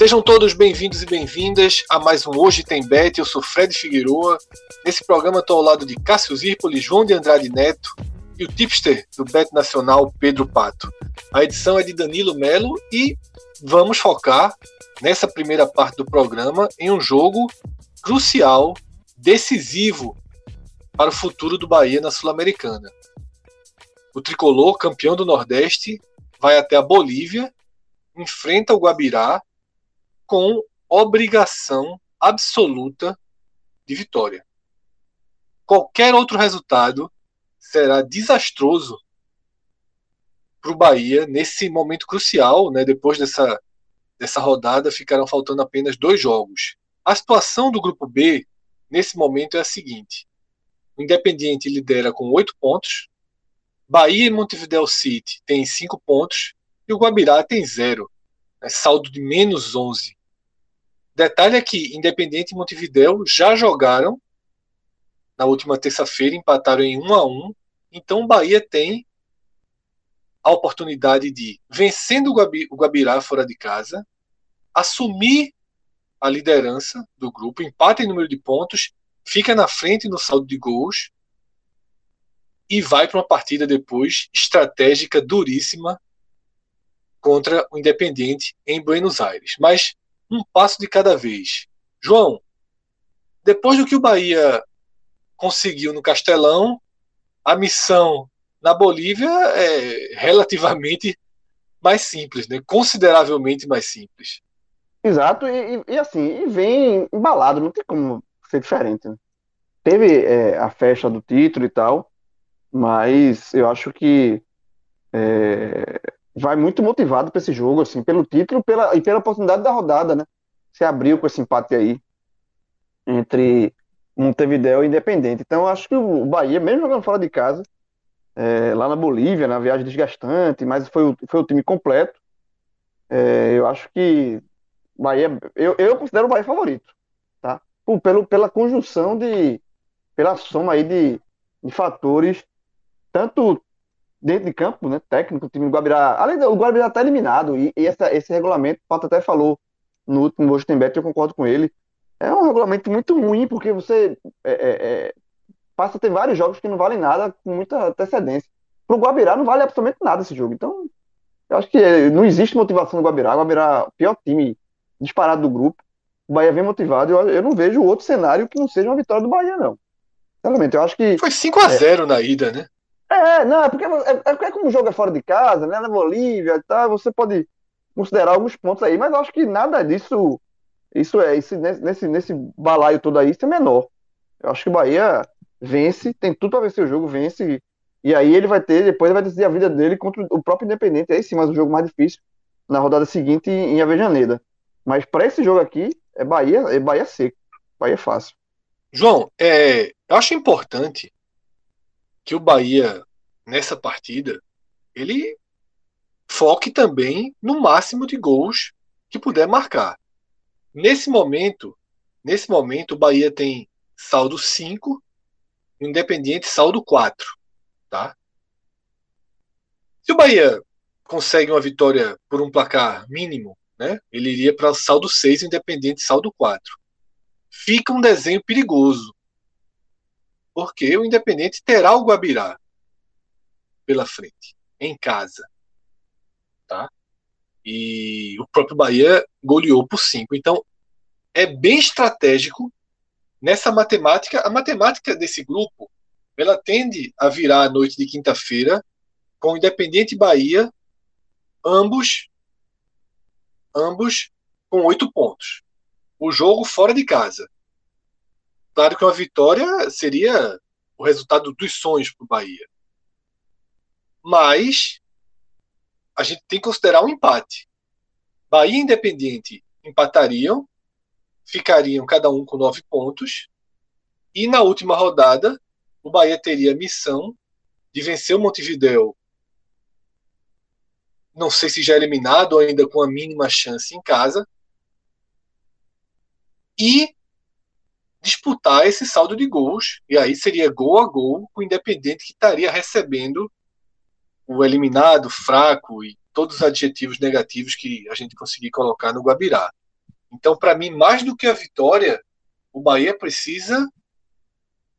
Sejam todos bem-vindos e bem-vindas a mais um Hoje Tem Bet. Eu sou Fred Figueroa. Nesse programa estou ao lado de Cássio Zirpoli, João de Andrade Neto e o tipster do Bet Nacional, Pedro Pato. A edição é de Danilo Melo e vamos focar nessa primeira parte do programa em um jogo crucial, decisivo para o futuro do Bahia na Sul-Americana. O tricolor, campeão do Nordeste, vai até a Bolívia, enfrenta o Guabirá com obrigação absoluta de vitória. Qualquer outro resultado será desastroso para o Bahia nesse momento crucial, né? Depois dessa, dessa rodada, ficaram faltando apenas dois jogos. A situação do grupo B nesse momento é a seguinte: o Independiente lidera com oito pontos, Bahia e Montevideo City tem cinco pontos e o Guabirá tem zero, né? saldo de menos 11. Detalhe é que Independente e Montevideo já jogaram na última terça-feira, empataram em 1 a 1 Então o Bahia tem a oportunidade de, vencendo o Guabirá fora de casa, assumir a liderança do grupo, empata em número de pontos, fica na frente no saldo de gols e vai para uma partida depois estratégica duríssima contra o Independiente em Buenos Aires. Mas um passo de cada vez. João, depois do que o Bahia conseguiu no Castelão, a missão na Bolívia é relativamente mais simples, né? consideravelmente mais simples. Exato, e, e assim, e vem embalado, não tem como ser diferente. Né? Teve é, a festa do título e tal, mas eu acho que é, vai muito motivado para esse jogo, assim, pelo título pela, e pela oportunidade da rodada, né? Se abriu com esse empate aí entre Montevideo e Independente. Então, acho que o Bahia, mesmo jogando fora de casa, é, lá na Bolívia, na viagem desgastante, mas foi o, foi o time completo. É, eu acho que Bahia, eu, eu considero o Bahia favorito, tá? Por, pelo, pela conjunção de, pela soma aí de, de fatores, tanto dentro de campo, né, técnico, o time do Guabirá, além do Guabirá está eliminado, e, e essa, esse regulamento, o Pato até falou no último Hoje Tem Bet, eu concordo com ele, é um regulamento muito ruim, porque você é, é, é, passa a ter vários jogos que não valem nada com muita antecedência. Para o Guabirá não vale absolutamente nada esse jogo, então eu acho que é, não existe motivação no Guabirá, o Guabirá, o pior time disparado do grupo, o Bahia vem motivado, eu, eu não vejo outro cenário que não seja uma vitória do Bahia, não. Sinceramente, eu acho que... Foi 5 a 0 na ida, né? É, não, é porque, é, é, é como o jogo é fora de casa, né? Na Bolívia e tal, você pode considerar alguns pontos aí, mas eu acho que nada disso, isso é, isso, nesse, nesse balaio todo aí, isso é menor. Eu acho que o Bahia vence, tem tudo para vencer o jogo, vence, e aí ele vai ter, depois vai decidir a vida dele contra o próprio Independente, aí sim, mas o jogo mais difícil, na rodada seguinte em Avejaneda. Mas para esse jogo aqui, é Bahia, é Bahia seco, Bahia fácil. João, é, eu acho importante que o Bahia, nessa partida, ele foque também no máximo de gols que puder marcar. Nesse momento, nesse momento o Bahia tem saldo 5, Independiente saldo 4, tá? Se o Bahia consegue uma vitória por um placar mínimo, né? Ele iria para saldo 6, Independente saldo 4. Fica um desenho perigoso, porque o Independente terá o Guabirá pela frente, em casa. Tá? E o próprio Bahia goleou por 5. Então, é bem estratégico nessa matemática. A matemática desse grupo ela tende a virar a noite de quinta-feira com Independente Bahia, ambos ambos com oito pontos. O jogo fora de casa. Claro que uma vitória seria o resultado dos sonhos para o Bahia. Mas a gente tem que considerar um empate. Bahia e Independiente empatariam, ficariam cada um com nove pontos, e na última rodada o Bahia teria a missão de vencer o Montevideo. Não sei se já eliminado ainda com a mínima chance em casa. E disputar esse saldo de gols. E aí seria gol a gol com o Independente que estaria recebendo o eliminado, fraco e todos os adjetivos negativos que a gente conseguir colocar no Guabirá. Então, para mim, mais do que a vitória, o Bahia precisa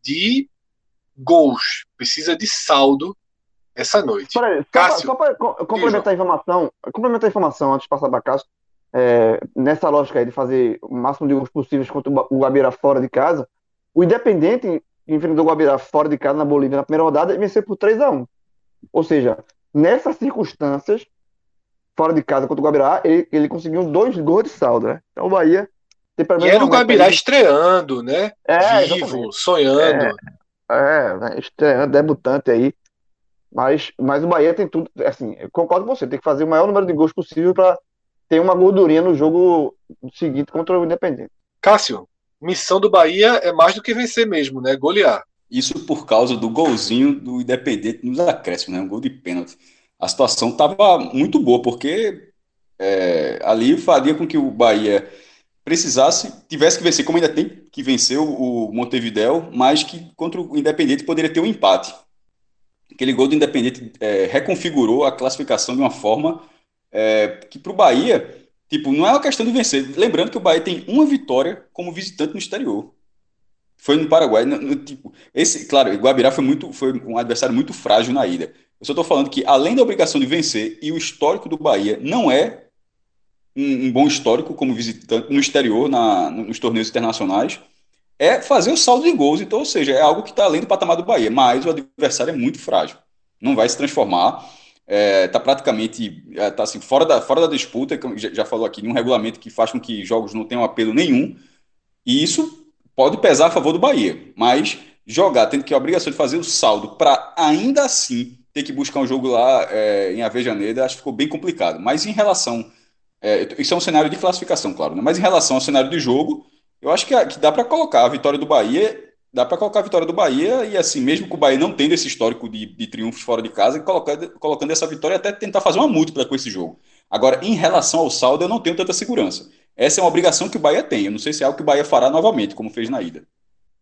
de gols, precisa de saldo essa noite. Peraí, Cássio, só para complementar a informação, complementar a informação antes de passar para Cássio, é, nessa lógica aí de fazer o máximo de gols possíveis contra o Guabira fora de casa, o Independente enfrentou o Guabira fora de casa na Bolívia na primeira rodada e venceu por 3 a 1 Ou seja, nessas circunstâncias, fora de casa contra o Guabirá, ele, ele conseguiu dois gols de saldo, né? Então o Bahia tem pelo menos. E era o Guabirá estreando, né? É, Vivo, exatamente. sonhando. É, é né? estreando, debutante aí. Mas, mas o Bahia tem tudo. Assim, eu concordo com você, tem que fazer o maior número de gols possível para ter uma gordurinha no jogo seguinte contra o Independente. Cássio, missão do Bahia é mais do que vencer mesmo, né? Golear. Isso por causa do golzinho do Independente nos acréscimos, né? Um gol de pênalti. A situação estava muito boa, porque é, ali faria com que o Bahia precisasse, tivesse que vencer, como ainda tem que vencer o Montevideo, mas que contra o Independente poderia ter um empate. Aquele gol do Independente é, reconfigurou a classificação de uma forma é, que para o Bahia, tipo, não é uma questão de vencer. Lembrando que o Bahia tem uma vitória como visitante no exterior. Foi no Paraguai. No, no, tipo, esse, claro, o Guabirá foi, muito, foi um adversário muito frágil na ida. Eu só estou falando que, além da obrigação de vencer, e o histórico do Bahia não é um, um bom histórico como visitante no exterior, na, nos torneios internacionais, é fazer o saldo de gols. Então, ou seja, é algo que está além do patamar do Bahia. Mas o adversário é muito frágil. Não vai se transformar está é, tá praticamente é, tá assim, fora, da, fora da disputa, como já, já falou aqui, de um regulamento que faz com que jogos não tenham apelo nenhum, e isso pode pesar a favor do Bahia, mas jogar, tendo que a obrigação de fazer o saldo para ainda assim ter que buscar um jogo lá é, em Avejaneira, acho que ficou bem complicado. Mas em relação. É, isso é um cenário de classificação, claro, né? mas em relação ao cenário de jogo, eu acho que, que dá para colocar a vitória do Bahia dá para colocar a vitória do Bahia e assim, mesmo com o Bahia não tendo esse histórico de, de triunfos fora de casa, colocando, colocando essa vitória até tentar fazer uma múltipla com esse jogo. Agora, em relação ao saldo, eu não tenho tanta segurança. Essa é uma obrigação que o Bahia tem. Eu não sei se é algo que o Bahia fará novamente, como fez na ida.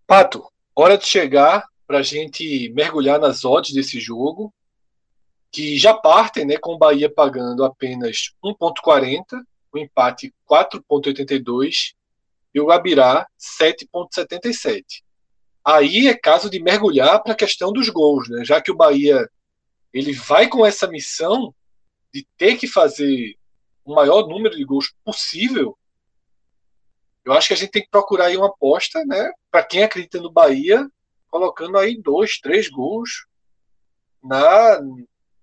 Pato, hora de chegar para a gente mergulhar nas odds desse jogo, que já partem né, com o Bahia pagando apenas 1,40, o empate 4,82 e o Gabirá 7,77. Aí é caso de mergulhar para a questão dos gols, né? Já que o Bahia ele vai com essa missão de ter que fazer o maior número de gols possível, eu acho que a gente tem que procurar aí uma aposta, né? Para quem acredita no Bahia, colocando aí dois, três gols na,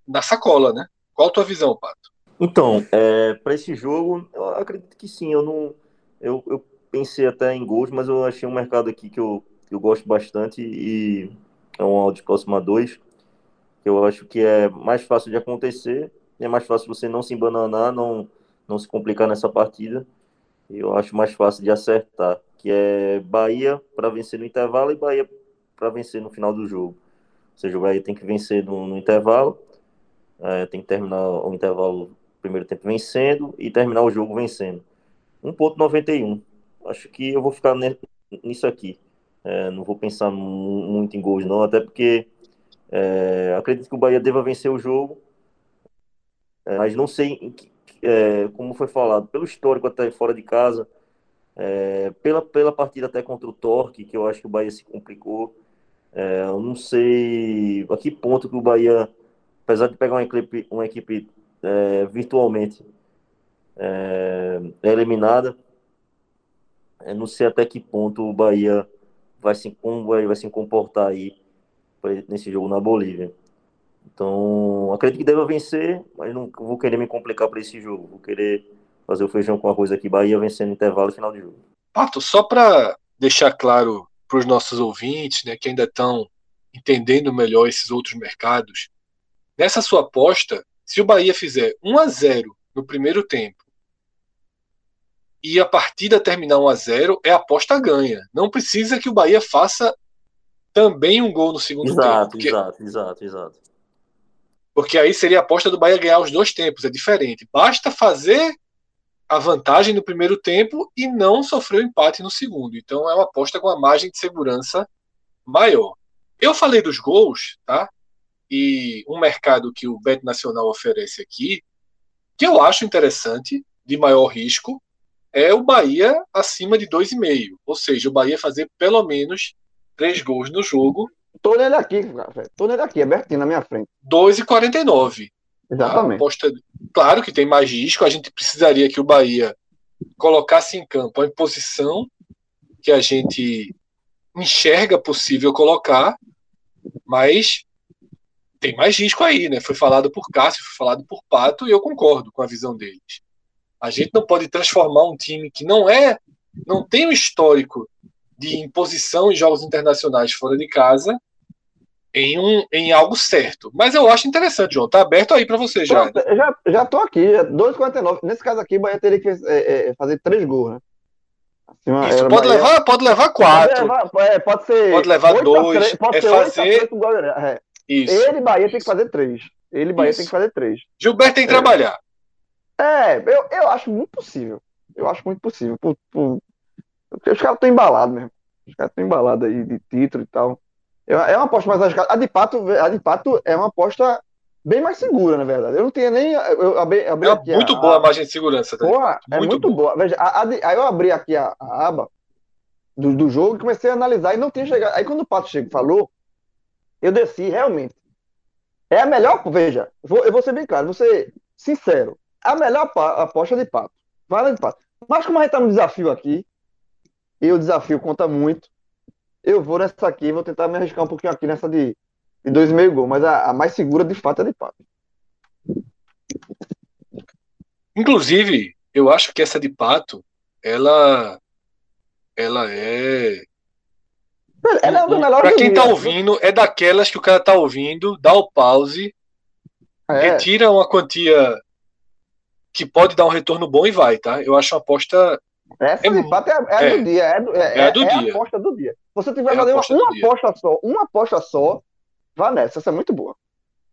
na sacola, né? Qual a tua visão, Pato? Então, é, para esse jogo, eu acredito que sim. Eu não, eu, eu pensei até em gols, mas eu achei um mercado aqui que eu eu gosto bastante e é um áudio próximo a dois, que eu acho que é mais fácil de acontecer, é mais fácil você não se embananar, não, não se complicar nessa partida, eu acho mais fácil de acertar, que é Bahia para vencer no intervalo e Bahia para vencer no final do jogo. Ou seja, o Bahia tem que vencer no, no intervalo, é, tem que terminar o intervalo primeiro tempo vencendo e terminar o jogo vencendo. 1.91. Acho que eu vou ficar nisso aqui. É, não vou pensar muito em gols, não, até porque é, acredito que o Bahia deva vencer o jogo, é, mas não sei, é, como foi falado, pelo histórico até fora de casa, é, pela, pela partida até contra o Torque, que eu acho que o Bahia se complicou, é, eu não sei a que ponto que o Bahia, apesar de pegar uma equipe, uma equipe virtualmente eliminada, não sei até que ponto o Bahia vai se, como vai, vai se comportar aí nesse jogo na Bolívia. Então, acredito que deva vencer, mas não vou querer me complicar para esse jogo. Vou querer fazer o feijão com arroz aqui. Bahia vencendo intervalo final de jogo. Pato, só para deixar claro para os nossos ouvintes, né, que ainda estão entendendo melhor esses outros mercados, nessa sua aposta, se o Bahia fizer 1 a 0 no primeiro tempo e a partida terminar 1 a 0 é aposta ganha. Não precisa que o Bahia faça também um gol no segundo exato, tempo. Porque, exato, exato, exato. Porque aí seria a aposta do Bahia ganhar os dois tempos, é diferente. Basta fazer a vantagem no primeiro tempo e não sofrer o empate no segundo. Então é uma aposta com uma margem de segurança maior. Eu falei dos gols, tá? E um mercado que o Bet Nacional oferece aqui, que eu acho interessante, de maior risco, é o Bahia acima de 2,5. Ou seja, o Bahia fazer pelo menos três gols no jogo. Tô nele aqui, tô nele aqui, abertinho na minha frente. 2,49. Exatamente. Aposta, claro que tem mais risco, a gente precisaria que o Bahia colocasse em campo a imposição que a gente enxerga possível colocar, mas tem mais risco aí, né? Foi falado por Cássio, foi falado por Pato, e eu concordo com a visão deles. A gente não pode transformar um time que não é, não tem um histórico de imposição em jogos internacionais fora de casa em, um, em algo certo. Mas eu acho interessante, João. Tá aberto aí para você já. Já, já tô aqui, 2,49. Nesse caso aqui, o Bahia teria que é, é, fazer três gols, né? Assim, Isso, pode, Bahia... levar, pode levar quatro. Pode levar, é, pode ser. Pode levar dois. 3, pode é fazer. 8 é. Ele, Bahia, tem que fazer três. Ele, Bahia, Isso. tem que fazer três. Gilberto tem que trabalhar. É, eu, eu acho muito possível. Eu acho muito possível. Por, por... Os caras estão embalados mesmo. Os caras estão embalados aí de título e tal. É uma aposta mais arriscada. A de Pato, a de Pato é uma aposta bem mais segura, na verdade. Eu não tinha nem. Eu abri, abri é muito a, boa a margem de segurança. Tá porra, é muito, muito boa. boa. Veja, a, a de, aí eu abri aqui a, a aba do, do, jogo e comecei a analisar e não tinha chegado. Aí quando o Pato chegou falou, eu desci realmente. É a melhor. Veja, vou, eu vou ser bem claro, vou ser sincero. A melhor aposta de Pato. Vale de Pato. Mas como a gente tá no desafio aqui, e o desafio conta muito, eu vou nessa aqui, vou tentar me arriscar um pouquinho aqui nessa de, de dois meio gol, mas a, a, mais segura de fato é de Pato. Inclusive, eu acho que essa de Pato, ela, ela é ela é melhor Pra quem tá ouvindo, é daquelas que o cara tá ouvindo, dá o pause, é. retira uma quantia que pode dar um retorno bom e vai, tá? Eu acho uma aposta essa é, é, é, é, do dia, é, do, é, é, do é dia. a aposta do dia. você tiver é fazer uma, uma aposta só, uma aposta só, vá nessa, essa é muito boa.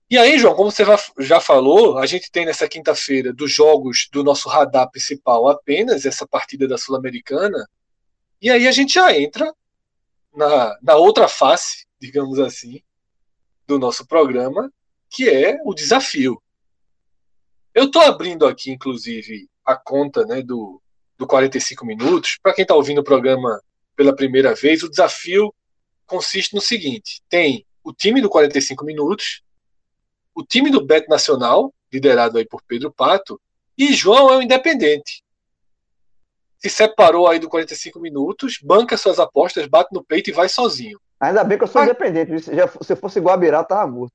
E aí, João, como você já falou, a gente tem nessa quinta-feira dos jogos do nosso radar principal apenas essa partida da Sul-Americana, e aí a gente já entra na, na outra face, digamos assim, do nosso programa, que é o desafio. Eu estou abrindo aqui, inclusive, a conta né, do, do 45 minutos. Para quem está ouvindo o programa pela primeira vez, o desafio consiste no seguinte: tem o time do 45 minutos, o time do Bet Nacional, liderado aí por Pedro Pato, e João é o independente. Se separou aí do 45 minutos, banca suas apostas, bate no peito e vai sozinho. Ainda bem que eu sou independente. Se, se fosse igual a Birá, tava morto.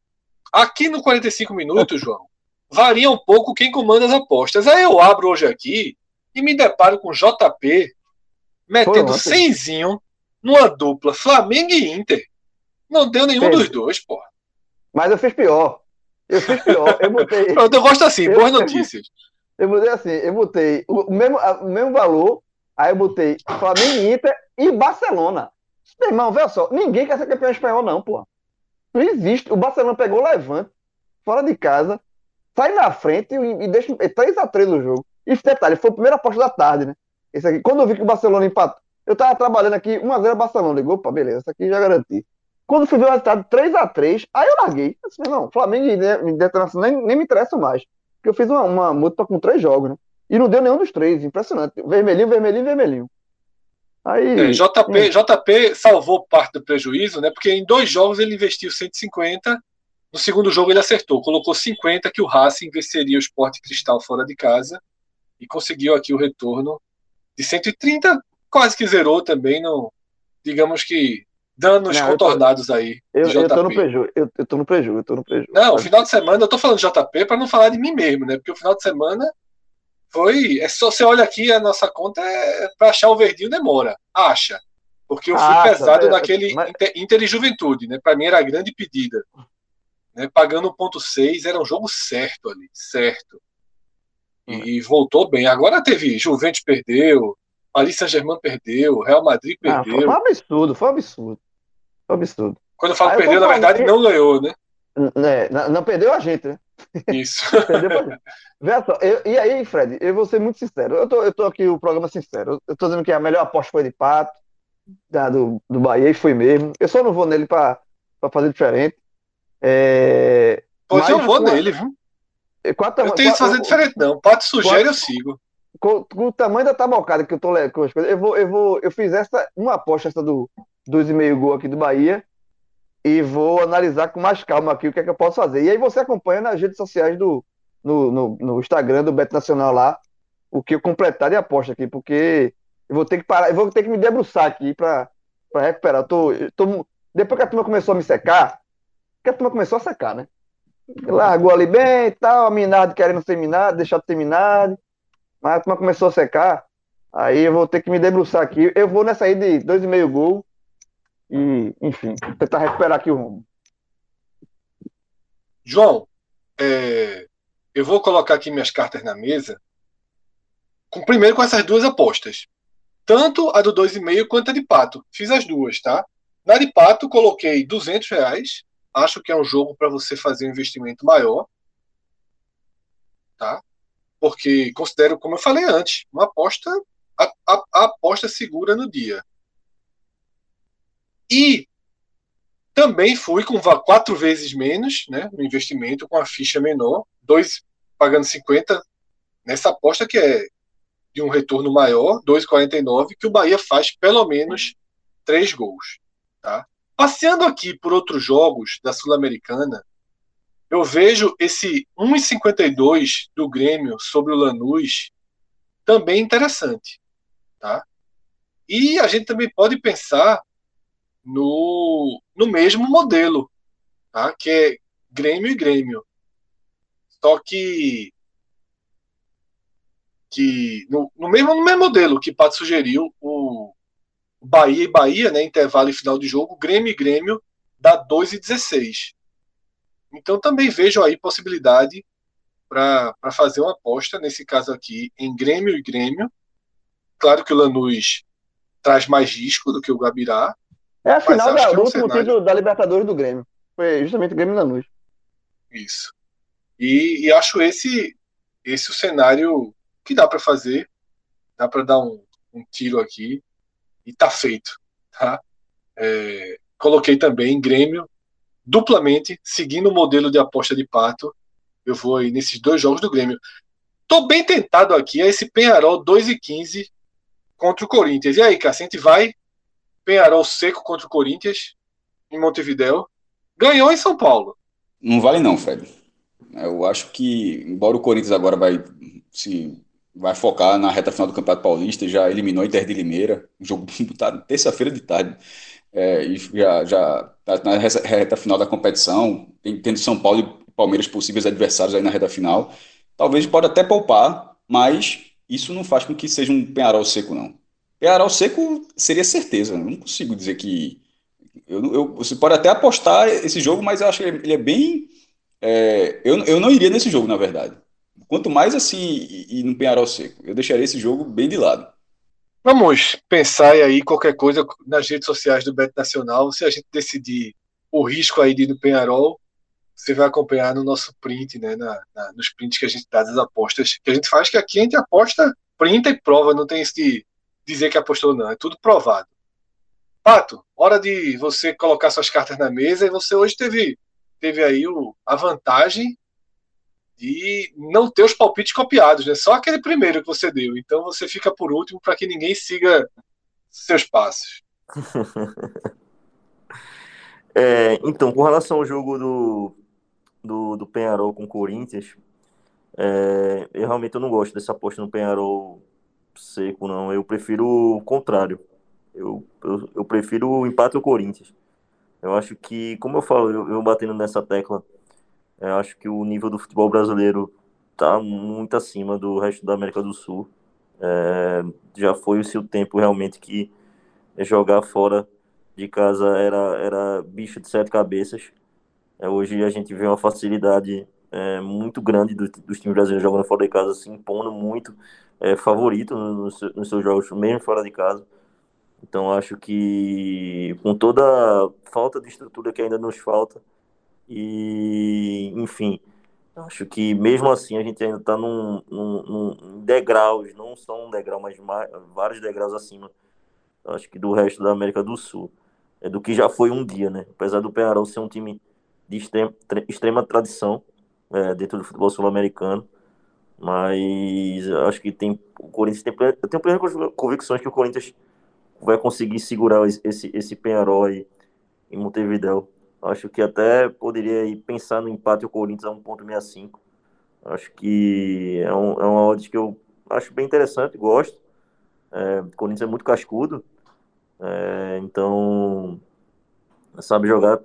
Aqui no 45 minutos, João, varia um pouco quem comanda as apostas. Aí eu abro hoje aqui e me deparo com JP metendo cenzinho numa dupla Flamengo e Inter. Não deu nenhum dos dois, pô. Mas eu fiz pior. Eu fiz pior. Eu botei. Pronto, eu gosto assim, eu, boas notícias. Eu botei assim, eu botei o mesmo, o mesmo valor, aí eu botei Flamengo e Inter e Barcelona. Meu irmão, veja só, ninguém quer ser campeão espanhol, não, pô. Não existe. O Barcelona pegou o Levante, fora de casa, sai na frente e, e deixa 3x3 no jogo. E detalhe, foi a primeira aposta da tarde, né? Esse aqui, quando eu vi que o Barcelona empatou, eu tava trabalhando aqui, 1x0 Barcelona. Ligou, opa, beleza, isso aqui já garanti. Quando fui ver o resultado 3x3, aí eu larguei. Eu disse, não, Flamengo e Internacional nem, nem me interessa mais. Porque eu fiz uma, uma multa com três jogos, né? E não deu nenhum dos três, impressionante. Vermelhinho, vermelhinho, vermelhinho. Aí, é, JP, JP salvou parte do prejuízo, né? Porque em dois jogos ele investiu 150, no segundo jogo ele acertou, colocou 50 que o Racing venceria o Sport Cristal fora de casa e conseguiu aqui o retorno de 130, quase que zerou também, no, digamos que danos não, contornados tô, aí. Eu, eu tô no prejuízo, eu, eu tô no prejuízo, eu tô no prejuízo. Não, o final de semana, eu tô falando de JP para não falar de mim mesmo, né? Porque o final de semana Foi. É só você olha aqui, a nossa conta é para achar o verdinho demora. Acha. Porque eu fui Ah, pesado tá, naquele mas- Inter, Inter e Juventude, né? Para mim era a grande pedida. Né? Pagando 1.6, era um jogo certo ali, certo. E, voltou bem. Agora teve Juventus perdeu, Paris Saint-Germain perdeu, Real Madrid Ah, foi perdeu. um absurdo, foi um absurdo. Foi um absurdo. Quando eu falo Ah, eu perdeu, na verdade não ganhou, né? Né, não, não perdeu a gente, né? Isso. Perdeu gente. Veja só, eu- e aí, Fred, eu vou ser muito sincero. Eu tô, eu tô aqui o programa sincero. Eu, eu tô dizendo que a melhor aposta foi de Pato, da, do, do Bahia, e foi mesmo. Eu só não vou nele pra, pra fazer diferente. É, eu vou nele, viu? tama- Eu tenho que fazer diferente, não. Pato sugere, Quatro- eu sigo. com, com o tamanho da tabocada que eu tô com as coisas, eu vou, eu vou, eu fiz essa, uma aposta essa do 2,5 gol aqui do Bahia e vou analisar com mais calma aqui o que é que eu posso fazer. E aí você acompanha nas redes sociais do, no, no, no Instagram do Beto Nacional lá, o que eu completar de aposta aqui, porque eu vou ter que parar, eu vou ter que me debruçar aqui para recuperar. Eu tô, eu tô, depois que a turma começou a me secar, que a turma começou a secar, né? Largou ali bem e tal, a Minardi querendo ser Minardi, deixar de ser Minardi. Mas a turma começou a secar. Aí eu vou ter que me debruçar aqui. Eu vou nessa aí de 2,5 gol. E, enfim, tentar recuperar aqui o rumo. João, é, eu vou colocar aqui minhas cartas na mesa. Com, primeiro com essas duas apostas. Tanto a do 2,5 quanto a de Pato. Fiz as duas, tá? Na de Pato, coloquei 200 reais. Acho que é um jogo para você fazer um investimento maior. Tá? Porque considero, como eu falei antes, uma aposta. A, a- a aposta segura no dia. E também fui com quatro vezes menos né, no investimento, com a ficha menor, dois pagando 50 nessa aposta que é de um retorno maior, 2,49, que o Bahia faz pelo menos três gols. Tá? Passeando aqui por outros jogos da Sul-Americana, eu vejo esse 1,52 do Grêmio sobre o Lanús também interessante. Tá? E a gente também pode pensar no, no mesmo modelo, tá? que é Grêmio e Grêmio. Só que, que no, no, mesmo, no mesmo modelo que Pato sugeriu, o Bahia e Bahia, né, intervalo e final de jogo, Grêmio e Grêmio dá 2 e 16. Então também vejo aí possibilidade para fazer uma aposta, nesse caso aqui, em Grêmio e Grêmio. Claro que o Lanús traz mais risco do que o Gabirá, É a final da- é do último cenário. título da Libertadores do Grêmio. Foi justamente o Grêmio Lanús. Isso. E, e acho esse esse o cenário que dá para fazer, dá para dar um, um tiro aqui e tá feito, tá? É, coloquei também Grêmio duplamente, seguindo o modelo de aposta de Pato. Eu vou aí nesses dois jogos do Grêmio. Tô bem tentado aqui a esse Penharol 2 e 15 contra o Corinthians. E aí, Cássio, vai Penharol seco contra o Corinthians em Montevidéu. Ganhou em São Paulo. Não vale não, Fred. Eu acho que, embora o Corinthians agora vai se vai focar na reta final do Campeonato Paulista, já eliminou Inter de Limeira, um jogo disputado terça-feira de tarde, é, e já já tá na reta final da competição, tendo São Paulo e Palmeiras possíveis adversários aí na reta final. Talvez pode até poupar, mas isso não faz com que seja um Penharol seco, não. Penharol seco seria certeza, não consigo dizer que eu, eu- você pode até apostar esse jogo, mas eu acho que ele ele é bem. é, eu, eu não iria nesse jogo, na verdade. Quanto mais assim, e, no Penharol seco. Eu deixaria esse jogo bem de lado. Vamos pensar aí qualquer coisa nas redes sociais do Beto Nacional. Se a gente decidir o risco aí de ir no Penharol, você vai acompanhar no nosso print, né? na- na- nos prints que a gente dá das apostas que a gente faz, que aqui a gente aposta, printa e prova, não tem isso de dizer que apostou, não. É tudo provado. Pato, hora de você colocar suas cartas na mesa e você hoje teve, teve aí o, a vantagem de não ter os palpites copiados, né? Só aquele primeiro que você deu. Então você fica por último para que ninguém siga seus passos. É, então, com relação ao jogo do, do, do Penharol com o Corinthians, é, eu realmente eu não gosto dessa aposta no Penharol seco, não. Eu prefiro o contrário. Eu, eu, eu prefiro o empate ao Corinthians. Eu acho que, como eu falo, eu, eu batendo nessa tecla, eu acho que o nível do futebol brasileiro tá muito acima do resto da América do Sul. É, já foi o seu tempo realmente que jogar fora de casa era, era bicho de sete cabeças. É, hoje a gente vê uma facilidade é, muito grande do, dos times brasileiros jogando fora de casa, se impondo muito, é, favorito nos, nos seus jogos, mesmo fora de casa. Então acho que com toda a falta de estrutura que ainda nos falta, e enfim, acho que mesmo assim a gente ainda está num, num, num, degraus, não só um degrau, mas mais, vários degraus acima, acho que do resto da América do Sul, é do que já foi um dia, né? Apesar do Penharol ser um time de extrema, extrema tradição é, dentro do futebol sul-americano, mas acho que tem o Corinthians tem eu tenho plenas convicções que o Corinthians vai conseguir segurar esse esse Penharol aí em Montevideo. Acho que até poderia ir pensar no empate o Corinthians a 1.65. Acho que é, um, é uma odd que eu acho bem interessante, gosto. É, o Corinthians é muito cascudo, é, então sabe jogar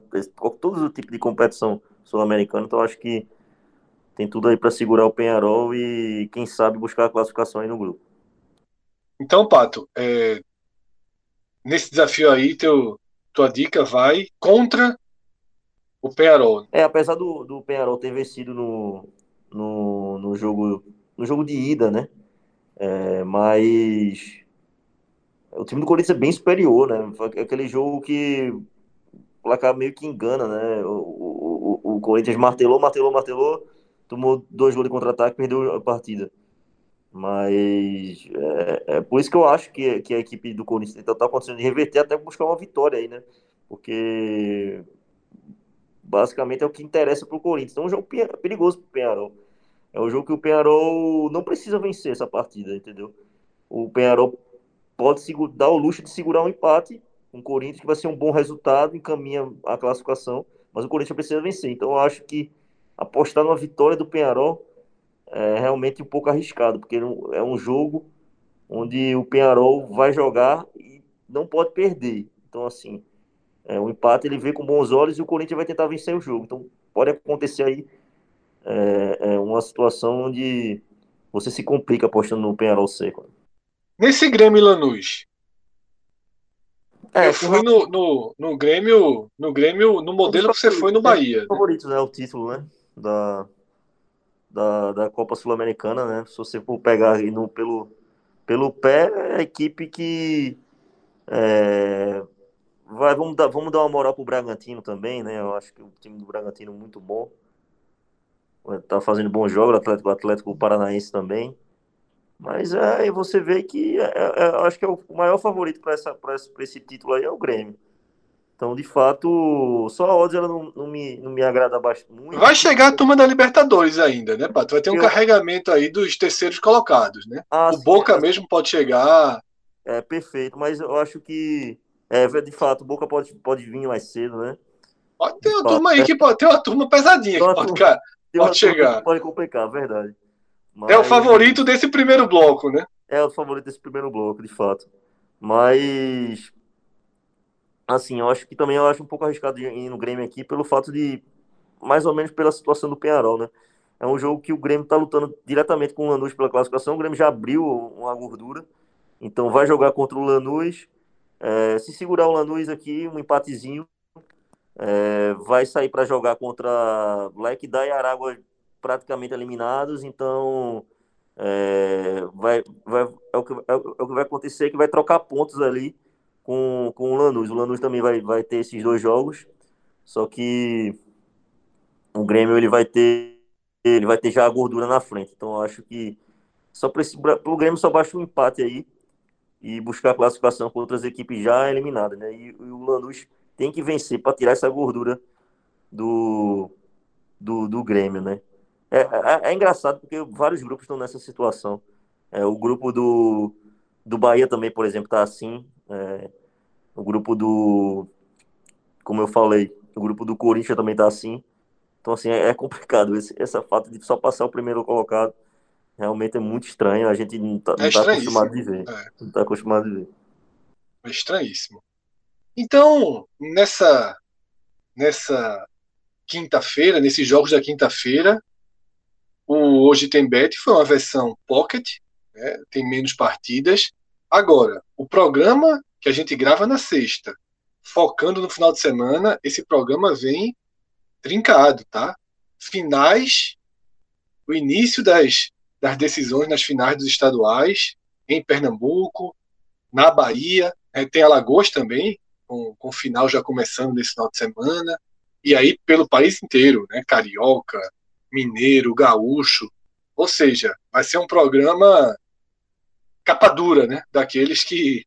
todo o tipo de competição sul-americana. Então acho que tem tudo aí para segurar o Penharol e quem sabe buscar a classificação aí no grupo. Então, Pato, é, nesse desafio aí, teu, tua dica vai contra o Penharol. É, apesar do, do Penharol ter vencido no, no, no, jogo, no jogo de ida, né? É, mas o time do Corinthians é bem superior, né? Aquele jogo que o placar meio que engana, né? O, o, o Corinthians martelou, martelou, martelou, tomou dois gols de contra-ataque, perdeu a partida. Mas é, é, por isso que eu acho que, que a equipe do Corinthians está tá acontecendo de reverter até buscar uma vitória aí, né? Porque basicamente é o que interessa para o Corinthians. Então é um jogo perigoso para o Penharol. É um jogo que o Penharol não precisa vencer essa partida, entendeu? O Penharol pode dar o luxo de segurar um empate com o Corinthians, que vai ser um bom resultado, encaminha a classificação, mas o Corinthians precisa vencer. Então eu acho que apostar numa vitória do Penharol é realmente um pouco arriscado, porque é um jogo onde o Penharol vai jogar e não pode perder. Então, assim, é, o empate ele vê com bons olhos e o Corinthians vai tentar vencer o jogo. Então pode acontecer aí é, é uma situação onde você se complica apostando no Penharol seco. Nesse Grêmio Lanús, é, eu fui no, no, no Grêmio, no Grêmio, no modelo que você foi no Bahia. Né? Favorito, né? O título, né? Da, da, da Copa Sul-Americana, né? Se você for pegar no, pelo, pelo pé, é a equipe que é, Vai, vamos, dar, vamos dar uma moral pro Bragantino também, né? Eu acho que o time do Bragantino é muito bom. Tá fazendo bom jogo, o Atlético, Atlético Paranaense também. Mas é, aí você vê que é, é, é acho que é o maior favorito para esse, esse título aí é o Grêmio. Então, de fato, só a odds ela não, não, me, não me agrada bastante. Muito. Vai chegar a turma da Libertadores ainda, né, Pato? Vai ter um Eu... carregamento aí dos terceiros colocados, né? Ah, o sim, Boca mesmo pode chegar. É, perfeito, mas eu acho que é, de fato, o Boca pode, pode vir mais cedo, né? Pode ter uma turma aí que pode ter uma turma pesadinha que pode, turma, pode chegar. Pode complicar, verdade. Mas... É o favorito desse primeiro bloco, né? É o favorito desse primeiro bloco, de fato. Mas assim, eu acho que também eu acho um pouco arriscado ir no Grêmio aqui pelo fato de mais ou menos pela situação do Penharol, né? É um jogo que o Grêmio está lutando diretamente com o Lanús pela classificação. O Grêmio já abriu uma gordura, então vai jogar contra o Lanús é, se segurar o Lanús aqui, um empatezinho, é, vai sair para jogar contra Black Day e Aragua praticamente eliminados, então é, vai, vai, é, o que, é, o que vai acontecer que vai trocar pontos ali com, com o Lanús. O Lanús também vai, vai ter esses dois jogos, só que o Grêmio ele vai ter ele vai ter já a gordura na frente. Então acho que só para o Grêmio só baixa um empate aí e buscar classificação com outras equipes já eliminadas, né? E, e o Lanús tem que vencer para tirar essa gordura do, do, do Grêmio, né? É, é, é, engraçado porque vários grupos estão nessa situação. É, o grupo do, do Bahia também, por exemplo, está assim. É, o grupo do, como eu falei, o grupo do Corinthians também está assim. Então, assim, é, é complicado. Esse, essa fato de só passar o primeiro colocado realmente é muito estranho. A gente não está é tá acostumado de ver. É. Não está acostumado de ver. É estranhíssimo. Então, nessa, nessa quinta-feira, nesses jogos da quinta-feira, O Hoje Tem Bet foi uma versão pocket, né, tem menos partidas. Agora, o programa que a gente grava na sexta, focando no final de semana, esse programa vem trincado, tá? Finais, o início das, das decisões nas finais dos estaduais, em Pernambuco, na Bahia, é, tem Alagoas também, com, com o final já começando nesse final de semana, e aí pelo país inteiro, né? Carioca, Mineiro, Gaúcho, ou seja, vai ser um programa capa dura, né? Daqueles que,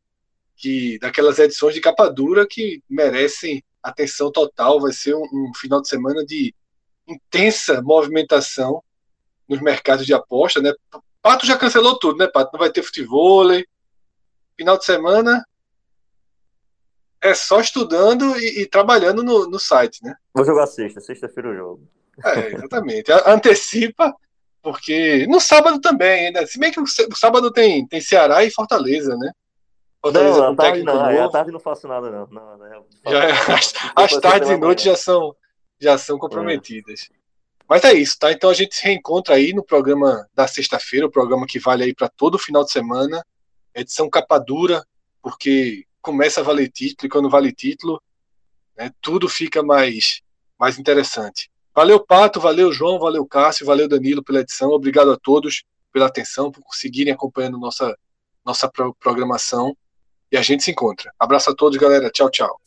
que daquelas edições de capa dura que merecem atenção total. Vai ser um, um final de semana de intensa movimentação nos mercados de aposta, né? Pato já cancelou tudo, né, Pato? Não vai ter futebol. Final de semana é só estudando e, e trabalhando no, no, site, né? Vou jogar sexta, sexta-feira eu jogo. É, exatamente. Antecipa, porque no sábado também, né? Se bem que o sábado tem, tem Ceará e Fortaleza, né? Fortaleza não, tarde não, a tarde não faço nada, não. não, não já, é, as, as tardes e noites já são, já são comprometidas. É. Mas é isso, tá? Então a gente se reencontra aí no programa da sexta-feira, o programa que vale aí para todo final de semana, edição capa dura, porque começa a valer título e quando vale título, né, tudo fica mais, mais interessante. Valeu, Pato, valeu, João, valeu, Cássio, valeu, Danilo, pela edição. Obrigado a todos pela atenção, por seguirem acompanhando nossa, nossa programação. E a gente se encontra. Abraço a todos, galera. Tchau, tchau.